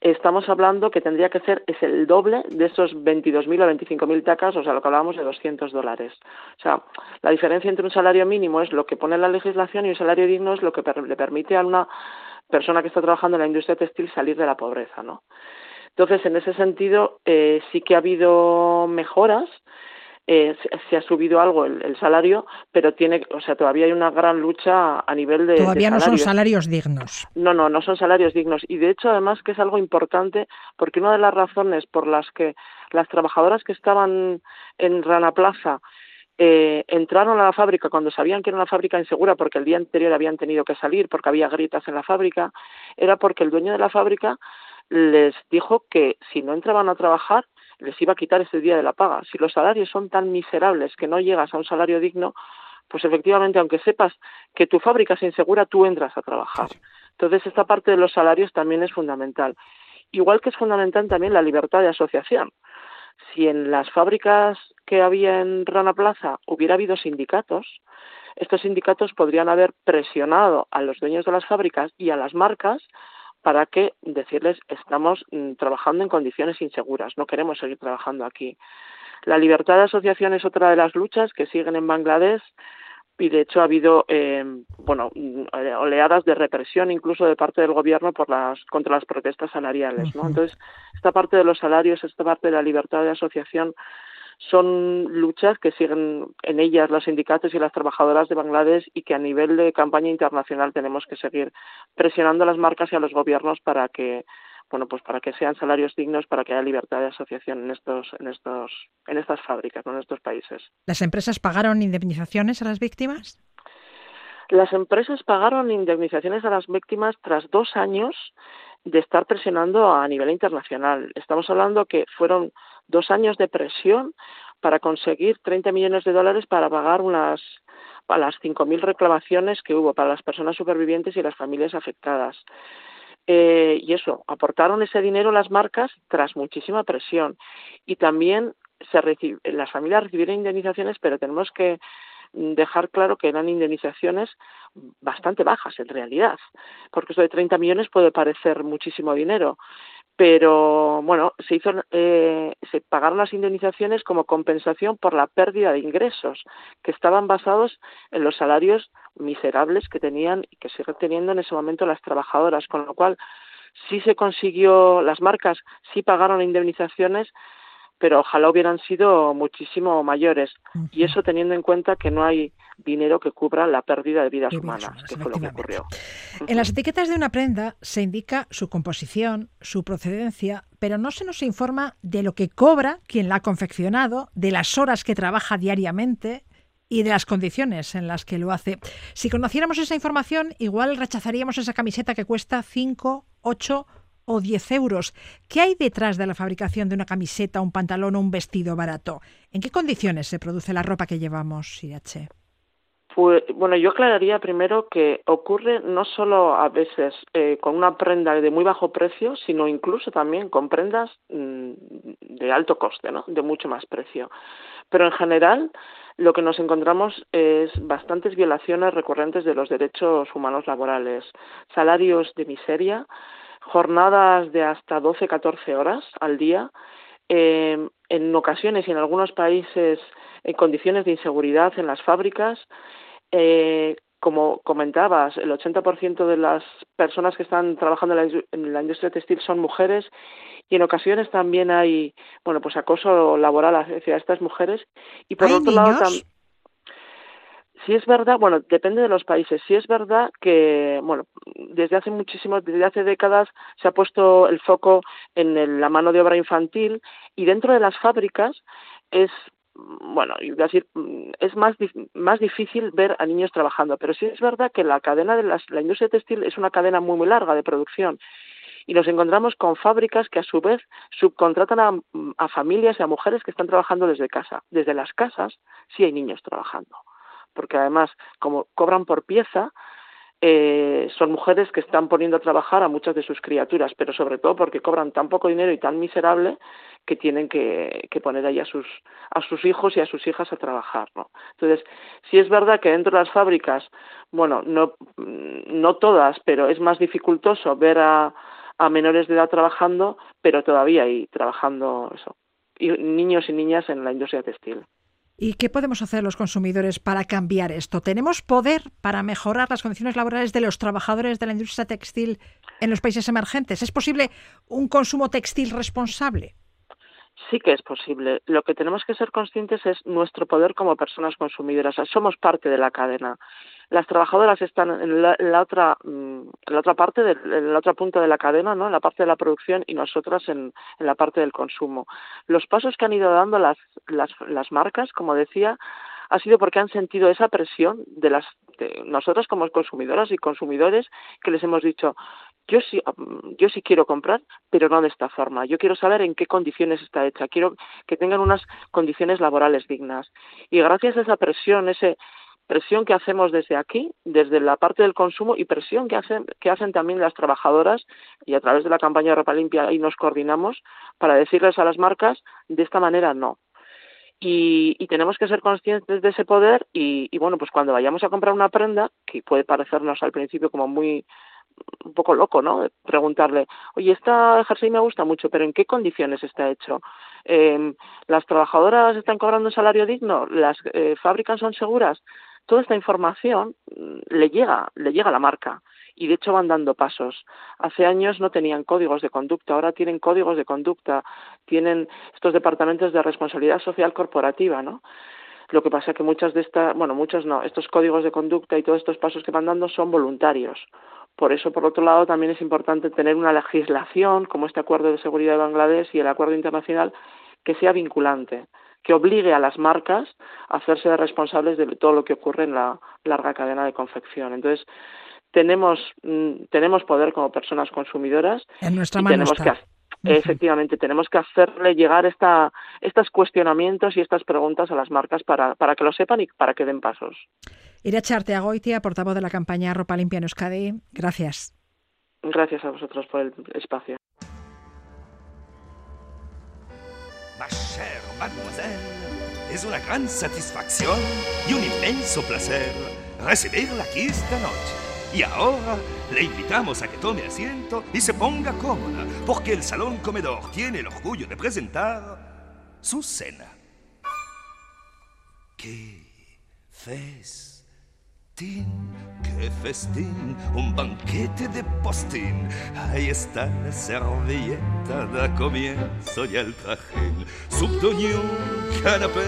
estamos hablando que tendría que ser es el doble de esos 22.000 o 25.000 tacas, o sea, lo que hablábamos de 200 dólares. O sea, la diferencia entre un salario mínimo es lo que pone la legislación y un salario digno es lo que le permite a una persona que está trabajando en la industria textil salir de la pobreza, ¿no? Entonces, en ese sentido, eh, sí que ha habido mejoras, eh, se, ha subido algo el, salario, pero tiene, o sea, todavía hay una gran lucha a nivel de. Todavía no son salarios dignos. No, no, no son salarios dignos. Y de hecho, además, que es algo importante, porque una de las razones por las que las trabajadoras que estaban en Rana Plaza eh, entraron a la fábrica cuando sabían que era una fábrica insegura porque el día anterior habían tenido que salir porque había gritas en la fábrica, era porque el dueño de la fábrica les dijo que si no entraban a trabajar les iba a quitar ese día de la paga. Si los salarios son tan miserables que no llegas a un salario digno, pues efectivamente, aunque sepas que tu fábrica es insegura, tú entras a trabajar. Entonces, esta parte de los salarios también es fundamental. Igual que es fundamental también la libertad de asociación. Si en las fábricas que había en Rana Plaza hubiera habido sindicatos, estos sindicatos podrían haber presionado a los dueños de las fábricas y a las marcas para que decirles estamos mm, trabajando en condiciones inseguras, no queremos seguir trabajando aquí. La libertad de asociación es otra de las luchas que siguen en Bangladesh y de hecho ha habido eh, bueno mm, oleadas de represión incluso de parte del gobierno por las contra las protestas salariales, ¿no? Entonces esta parte de los salarios, esta parte de la libertad de asociación son luchas que siguen en ellas los sindicatos y las trabajadoras de Bangladesh y que a nivel de campaña internacional tenemos que seguir presionando a las marcas y a los gobiernos para que bueno pues para que sean salarios dignos para que haya libertad de asociación en estos en estos en estas fábricas en estos países. Las empresas pagaron indemnizaciones a las víctimas las empresas pagaron indemnizaciones a las víctimas tras dos años de estar presionando a nivel internacional. Estamos hablando que fueron dos años de presión para conseguir 30 millones de dólares para pagar unas a las 5.000 reclamaciones que hubo para las personas supervivientes y las familias afectadas. Eh, y eso, aportaron ese dinero las marcas tras muchísima presión. Y también se las familias recibieron indemnizaciones, pero tenemos que dejar claro que eran indemnizaciones bastante bajas en realidad, porque eso de 30 millones puede parecer muchísimo dinero, pero bueno, se hizo, eh, se pagaron las indemnizaciones como compensación por la pérdida de ingresos que estaban basados en los salarios miserables que tenían y que siguen teniendo en ese momento las trabajadoras, con lo cual sí se consiguió, las marcas sí pagaron indemnizaciones, pero ojalá hubieran sido muchísimo mayores. Y eso teniendo en cuenta que no hay dinero que cubra la pérdida de vidas, humanas, que fue lo que ocurrió. En las etiquetas de una prenda se indica su composición, su procedencia, pero no se nos informa de lo que cobra quien la ha confeccionado, de las horas que trabaja diariamente y de las condiciones en las que lo hace. Si conociéramos esa información, igual rechazaríamos esa camiseta que cuesta 5, 8 o 10 euros. ¿Qué hay detrás de la fabricación de una camiseta, un pantalón o un vestido barato? ¿En qué condiciones se produce la ropa que llevamos, Sirache? Pues, bueno, yo aclararía primero que ocurre no solo a veces eh, con una prenda de muy bajo precio, sino incluso también con prendas mm, de alto coste, ¿no? De mucho más precio. Pero en general, lo que nos encontramos es bastantes violaciones recurrentes de los derechos humanos laborales, salarios de miseria, jornadas de hasta 12, 14 horas al día, eh, en ocasiones y en algunos países en condiciones de inseguridad en las fábricas. Eh, como comentabas, el 80% de las personas que están trabajando en la, industria textil son mujeres y en ocasiones también hay, bueno, pues acoso laboral hacia estas mujeres. Y por otro lado, sí es verdad, bueno, depende de los países. Sí es verdad que, bueno, desde hace muchísimos, desde hace décadas se ha puesto el foco en la mano de obra infantil y dentro de las fábricas es bueno, decir, es más, más difícil ver a niños trabajando, pero sí es verdad que la cadena de las, la industria textil es una cadena muy, muy larga de producción y nos encontramos con fábricas que a su vez subcontratan a, a familias y a mujeres que están trabajando desde casa. Desde las casas sí hay niños trabajando, porque además, como cobran por pieza, eh, son mujeres que están poniendo a trabajar a muchas de sus criaturas, pero sobre todo porque cobran tan poco dinero y tan miserable que tienen que, poner ahí a sus, a sus hijos y a sus hijas a trabajar. ¿no? Entonces, sí es verdad que dentro de las fábricas, bueno, no, no todas, pero es más dificultoso ver a, a menores de edad trabajando, pero todavía hay trabajando eso, niños y niñas en la industria textil. ¿Y qué podemos hacer los consumidores para cambiar esto? ¿Tenemos poder para mejorar las condiciones laborales de los trabajadores de la industria textil en los países emergentes? ¿Es posible un consumo textil responsable? Sí que es posible. Lo que tenemos que ser conscientes es nuestro poder como personas consumidoras. somos parte de la cadena las trabajadoras están en la, otra mm, en la otra parte en la otra punta de la cadena no en la parte de la producción y nosotras en, la parte del consumo los pasos que han ido dando las marcas como decía ha sido porque han sentido esa presión de las de nosotras como consumidoras y consumidores que les hemos dicho yo sí, yo sí quiero comprar, pero no de esta forma. Yo quiero saber en qué condiciones está hecha. Quiero que tengan unas condiciones laborales dignas. Y gracias a esa presión, ese, presión que hacemos desde aquí, desde la parte del consumo y presión que hacen, que hacen también las trabajadoras y a través de la campaña Ropa Limpia ahí nos coordinamos para decirles a las marcas de esta manera no. Y, tenemos que ser conscientes de ese poder y, y, bueno, pues cuando vayamos a comprar una prenda, que puede parecernos al principio como muy un poco loco, ¿no? Preguntarle, oye, esta jersey me gusta mucho, pero ¿en qué condiciones está hecho? Eh, ¿Las trabajadoras están cobrando un salario digno? ¿Las eh, fábricas son seguras? toda esta información mm, le llega, le llega a la marca y de hecho van dando pasos. Hace años no tenían códigos de conducta, ahora tienen códigos de conducta, tienen estos departamentos de responsabilidad social corporativa, ¿no? Lo que pasa es que muchas de estas, bueno, muchos no, estos códigos de conducta y todos estos pasos que van dando son voluntarios. Por eso, por otro lado, también es importante tener una legislación como este Acuerdo de Seguridad de Bangladesh y el Acuerdo Internacional que sea vinculante que obligue a las marcas a hacerse responsables de todo lo que ocurre en la larga cadena de confección. Entonces, tenemos, mm, tenemos poder como personas consumidoras. En nuestra y tenemos que Efectivamente, tenemos que hacerle llegar esta, estos cuestionamientos y estas preguntas a las marcas para, para que lo sepan y para que den pasos. Iracha Arteagoitia, portavoz de la campaña Ropa Limpia en Euskadi. Gracias. Gracias a vosotros por el espacio. mademoiselle, es una gran satisfacción y un inmenso placer recibirla aquí esta noche. Y ahora le invitamos a que tome asiento y se ponga cómoda, porque el salón comedor tiene el orgullo de presentar su cena. ¡Qué fes! qué festín, un banquete de postín. Ahí está la servilleta, da comienzo y el trajín. Subdoñón, canapé,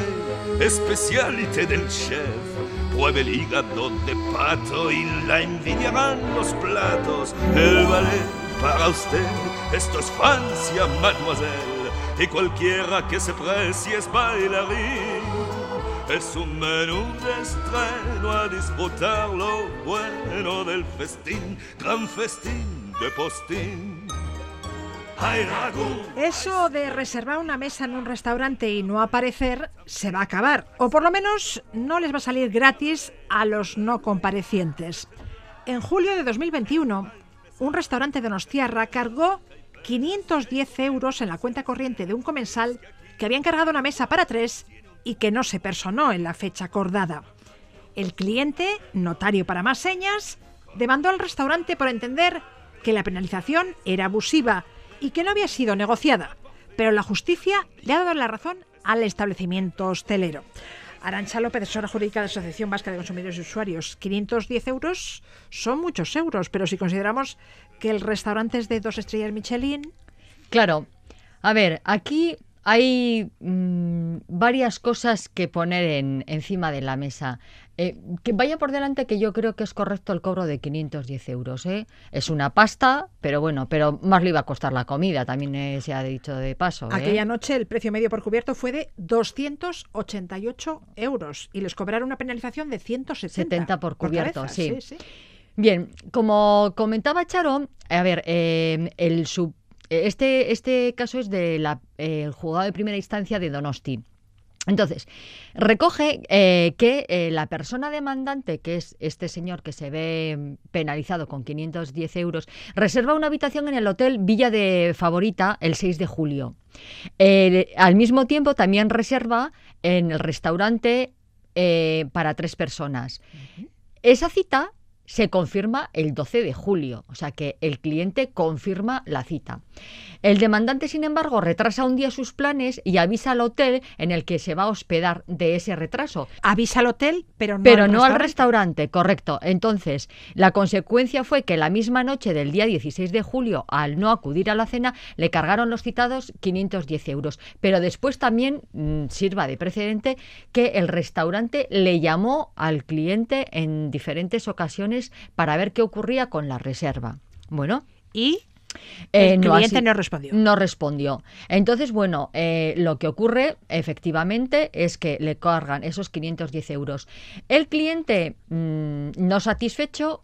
especialité del chef. Pruebe el hígado de pato y la envidiarán los platos. El ballet para usted, esto es Francia, mademoiselle. Y cualquiera que se precie es bailarín es un menú de estreno a disfrutar lo bueno del festín, gran festín de postín. Eso de reservar una mesa en un restaurante y no aparecer se va a acabar, o por lo menos no les va a salir gratis a los no comparecientes. En julio de 2021, un restaurante de Nostiarra cargó 510 euros en la cuenta corriente de un comensal que había encargado una mesa para tres y que no se personó en la fecha acordada. El cliente, notario para más señas, demandó al restaurante por entender que la penalización era abusiva y que no había sido negociada, pero la justicia le ha dado la razón al establecimiento hostelero. Arancha López, asesora jurídica de la Asociación Vasca de Consumidores y Usuarios. 510 euros son muchos euros, pero si consideramos que el restaurante es de dos estrellas Michelin. Claro. A ver, aquí hay mm, varias cosas que poner en, encima de la mesa. Eh, que vaya por delante que yo creo que es correcto el cobro de 510 euros. ¿eh? Es una pasta, pero bueno, pero más le iba a costar la comida, también eh, se ha dicho de paso. ¿eh? Aquella noche el precio medio por cubierto fue de 288 euros y les cobraron una penalización de 170 70 por cubierto, cabeza. sí. sí. Bien, como comentaba Charo, a ver, eh, el sub- este, este caso es del juzgado de primera instancia de Donosti. Entonces, recoge eh, que eh, la persona demandante, que es este señor que se ve mm, penalizado con 510 euros, reserva una habitación en el hotel Villa de Favorita el 6 de julio. Eh, al mismo tiempo, también reserva en el restaurante eh, para tres personas. Esa cita se confirma el 12 de julio, o sea que el cliente confirma la cita. El demandante, sin embargo, retrasa un día sus planes y avisa al hotel en el que se va a hospedar de ese retraso. Avisa al hotel, pero no, Pero al, no al restaurante. restaurante, correcto. Entonces, la consecuencia fue que la misma noche del día 16 de julio, al no acudir a la cena, le cargaron los citados 510 euros. Pero después también mm, sirva de precedente que el restaurante le llamó al cliente en diferentes ocasiones para ver qué ocurría con la reserva. Bueno, Y eh, el no cliente así- no respondió. no respondió. Entonces, bueno, eh, lo que ocurre efectivamente es que le cargan esos 510 euros. El cliente, mm, no satisfecho,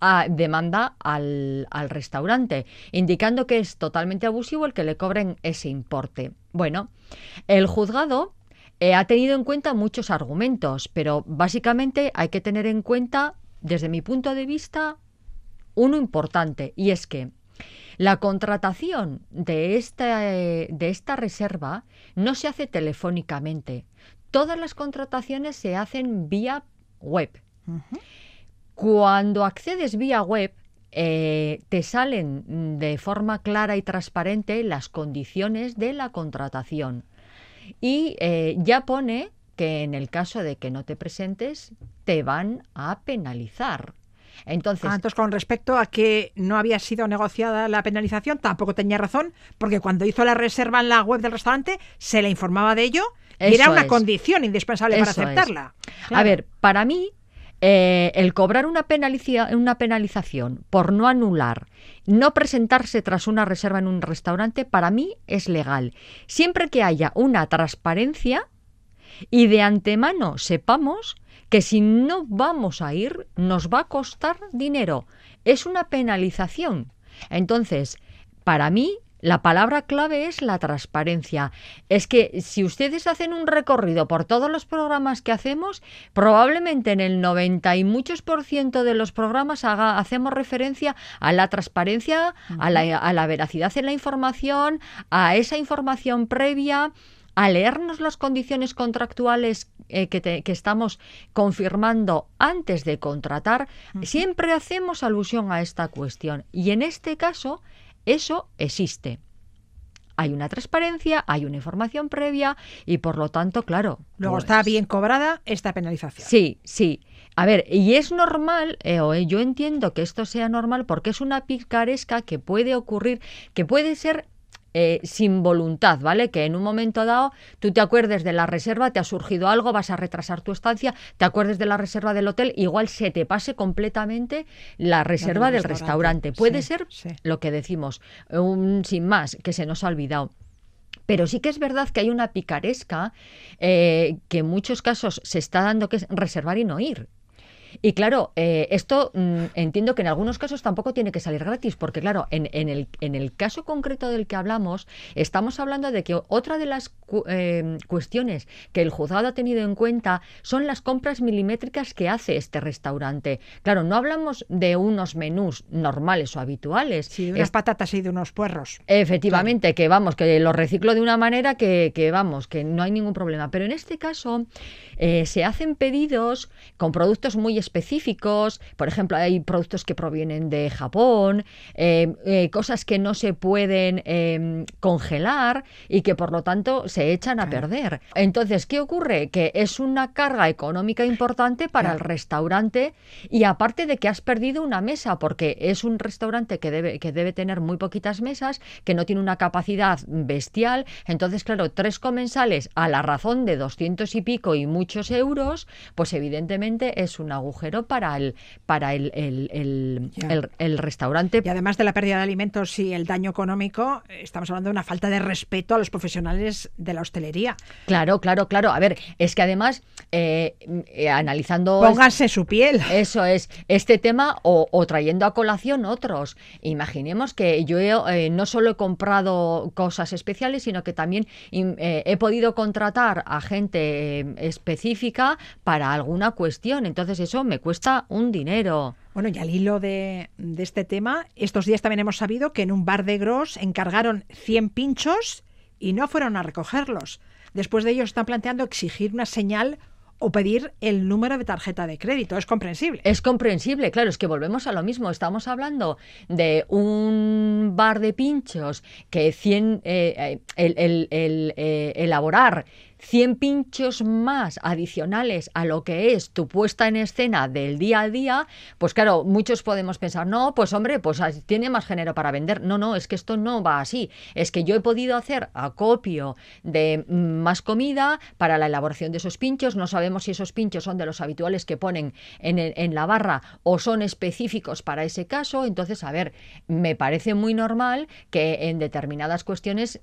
ah, demanda al, al restaurante, indicando que es totalmente abusivo el que le cobren ese importe. Bueno, el juzgado eh, ha tenido en cuenta muchos argumentos, pero básicamente hay que tener en cuenta, desde mi punto de vista, uno importante, y es que la contratación de esta, de esta reserva no se hace telefónicamente. Todas las contrataciones se hacen vía web. Cuando accedes vía web, eh, te salen de forma clara y transparente las condiciones de la contratación. Y eh, ya pone que en el caso de que no te presentes, te van a penalizar. Entonces, Ah, entonces, con respecto a que no había sido negociada la penalización, tampoco tenía razón, porque cuando hizo la reserva en la web del restaurante, se le informaba de ello y era una es. condición indispensable para Eso aceptarla. A ver, para mí, eh, el cobrar una, penalicia- una penalización por no anular, no presentarse tras una reserva en un restaurante, para mí es legal. Siempre que haya una transparencia y de antemano sepamos que si no vamos a ir, nos va a costar dinero. Es una penalización. Entonces, para mí, la palabra clave es la transparencia. Es que si ustedes hacen un recorrido por todos los programas que hacemos, probablemente en el 90 y muchos por ciento de los programas haga- hacemos referencia a la transparencia, a, la, a la veracidad en la información, a esa información previa, a leernos las condiciones contractuales eh, que, te- que estamos confirmando antes de contratar, siempre hacemos alusión a esta cuestión. Y en este caso, eso existe. Hay una transparencia, hay una información previa y por lo tanto, claro. Luego pues- está bien cobrada esta penalización. Sí, sí. A ver, y es normal, eh, o eh, yo entiendo que esto sea normal porque es una picaresca que puede ocurrir, que puede ser eh, sin voluntad, ¿vale? Que en un momento dado tú te acuerdes de la reserva, te ha surgido algo, vas a retrasar tu estancia, te acuerdes de la reserva del hotel, igual se te pase completamente la reserva del restaurante. Puede Sí, ser sí. lo que decimos, un sin más, que se nos ha olvidado. Pero sí que es verdad que hay una picaresca eh, que en muchos casos se está dando que es reservar y no ir. Y claro, eh, esto mm, entiendo que en algunos casos tampoco tiene que salir gratis, porque claro, en, en el, en el caso concreto del que hablamos, estamos hablando de que otra de las cu- eh, cuestiones que el juzgado ha tenido en cuenta son las compras milimétricas que hace este restaurante. Claro, no hablamos de unos menús normales o habituales. Sí, de unas Es- patatas y de unos puerros. Efectivamente, que vamos, que lo reciclo de una manera que, que, vamos, que no hay ningún problema. Pero en este caso eh, se hacen pedidos con productos muy muy específicos, por ejemplo, hay productos que provienen de Japón, eh, eh, cosas que no se pueden em, congelar y que por lo tanto se echan a perder. Entonces, ¿qué ocurre? Que es una carga económica importante para el restaurante y aparte de que has perdido una mesa, porque es un restaurante que debe, que debe tener muy poquitas mesas, que no tiene una capacidad bestial, entonces, claro, tres comensales a la razón de doscientos y pico y muchos euros, pues evidentemente es un agujero para el, para el, el, el, restaurante. Y además de la pérdida de alimentos y el daño económico, estamos hablando de una falta de respeto a los profesionales de la hostelería. Claro, claro, claro. A ver, es que además, eh, eh, analizando... Pónganse su piel. Eso es, este tema o, trayendo a colación otros. Imaginemos que yo eh, no solo he comprado cosas especiales, sino que también he podido contratar a gente específica para alguna cuestión. Entonces eso me cuesta un dinero. Bueno, y al hilo de, este tema, estos días también hemos sabido que en un bar de Gros encargaron 100 pinchos y no fueron a recogerlos. Después de ello están planteando exigir una señal o pedir el número de tarjeta de crédito. Es comprensible. Es comprensible, claro, es que volvemos a lo mismo. Estamos hablando de un bar de pinchos que 100, eh, eh, el, eh, elaborar 100 pinchos más adicionales a lo que es tu puesta en escena del día a día, pues claro, muchos podemos pensar, no, pues hombre, pues tiene más género para vender. No, no, es que esto no va así. Es que yo he podido hacer acopio de más comida para la elaboración de esos pinchos. No sabemos si esos pinchos son de los habituales que ponen en, en la barra o son específicos para ese caso. Entonces, a ver, me parece muy normal que en determinadas cuestiones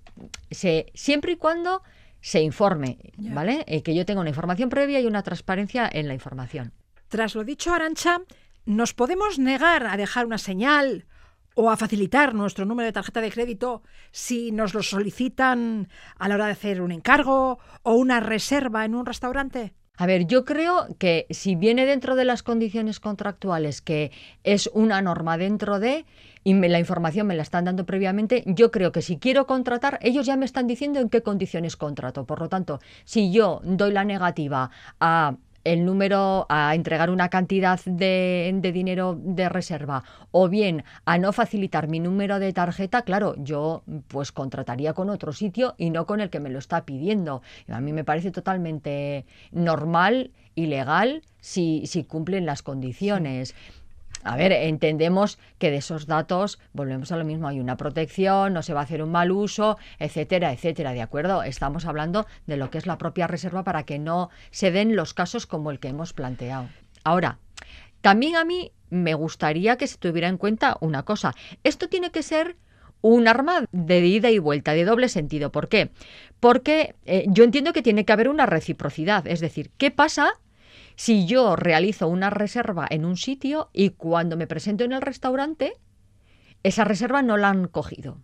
se, siempre y cuando se informe, ¿vale? Eh, que yo tenga una información previa y una transparencia en la información. Tras lo dicho, Arancha, ¿nos podemos negar a dejar una señal o a facilitar nuestro número de tarjeta de crédito si nos lo solicitan a la hora de hacer un encargo o una reserva en un restaurante? A ver, yo creo que si viene dentro de las condiciones contractuales, que es una norma dentro de, y la información me la están dando previamente, yo creo que si quiero contratar, ellos ya me están diciendo en qué condiciones contrato. Por lo tanto, si yo doy la negativa a el número a entregar una cantidad de, de, dinero de reserva o bien a no facilitar mi número de tarjeta, claro, yo pues contrataría con otro sitio y no con el que me lo está pidiendo. A mí me parece totalmente normal y legal si, si cumplen las condiciones. A ver, entendemos que de esos datos, volvemos a lo mismo, hay una protección, no se va a hacer un mal uso, etcétera, etcétera, ¿de acuerdo? Estamos hablando de lo que es la propia reserva para que no se den los casos como el que hemos planteado. Ahora, también a mí me gustaría que se tuviera en cuenta una cosa. Esto tiene que ser un arma de ida y vuelta, de doble sentido. ¿Por qué? Porque eh, yo entiendo que tiene que haber una reciprocidad. Es decir, ¿qué pasa si yo realizo una reserva en un sitio y cuando me presento en el restaurante, esa reserva no la han cogido.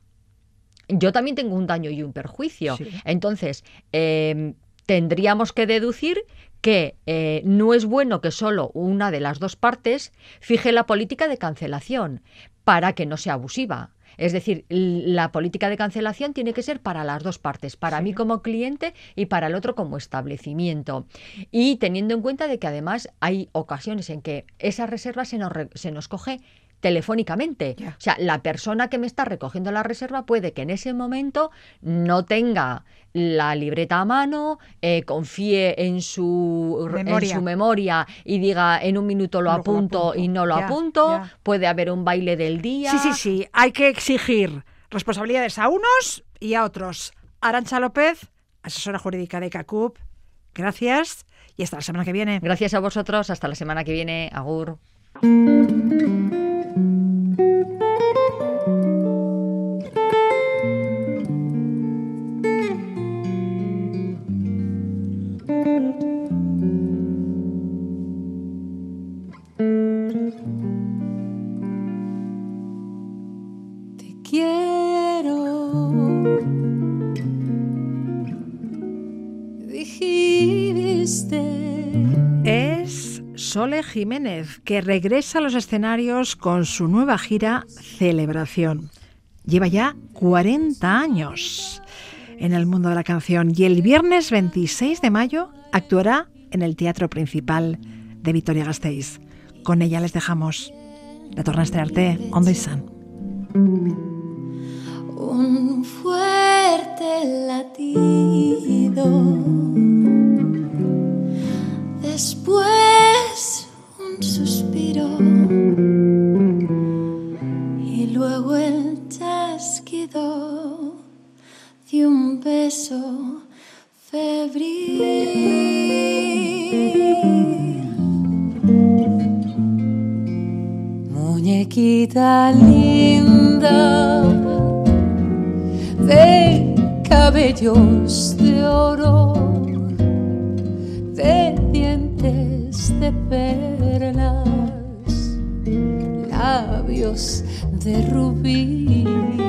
Yo también tengo un daño y un perjuicio. Entonces, em, tendríamos que deducir que eh, no es bueno que solo una de las dos partes fije la política de cancelación para que no sea abusiva. Es decir, la política de cancelación tiene que ser para las dos partes, para mí como cliente y para el otro como establecimiento. Y teniendo en cuenta de que además hay ocasiones en que esa reserva se nos, se nos coge telefónicamente. O sea, la persona que me está recogiendo la reserva puede que en ese momento no tenga la libreta a mano, eh, confíe en su, memoria. en su memoria y diga en un minuto lo, apunto, y no lo apunto, puede haber un baile del día. Sí, sí, sí, hay que exigir responsabilidades a unos y a otros. Arancha López, asesora jurídica de CACUP, gracias y hasta la semana que viene. Gracias a vosotros, hasta la semana que viene, Agur. Sole Jiménez, que regresa a los escenarios con su nueva gira Celebración. Lleva ya 40 años en el mundo de la canción y el viernes 26 de mayo actuará en el Teatro Principal de Vitoria Gasteiz. Con ella les dejamos. La torna estrearte, Onda y San. Un fuerte latido después un suspiro y luego el chasquido de un beso febril. Muñequita linda de cabellos de oro. De de perlas, labios de rubí.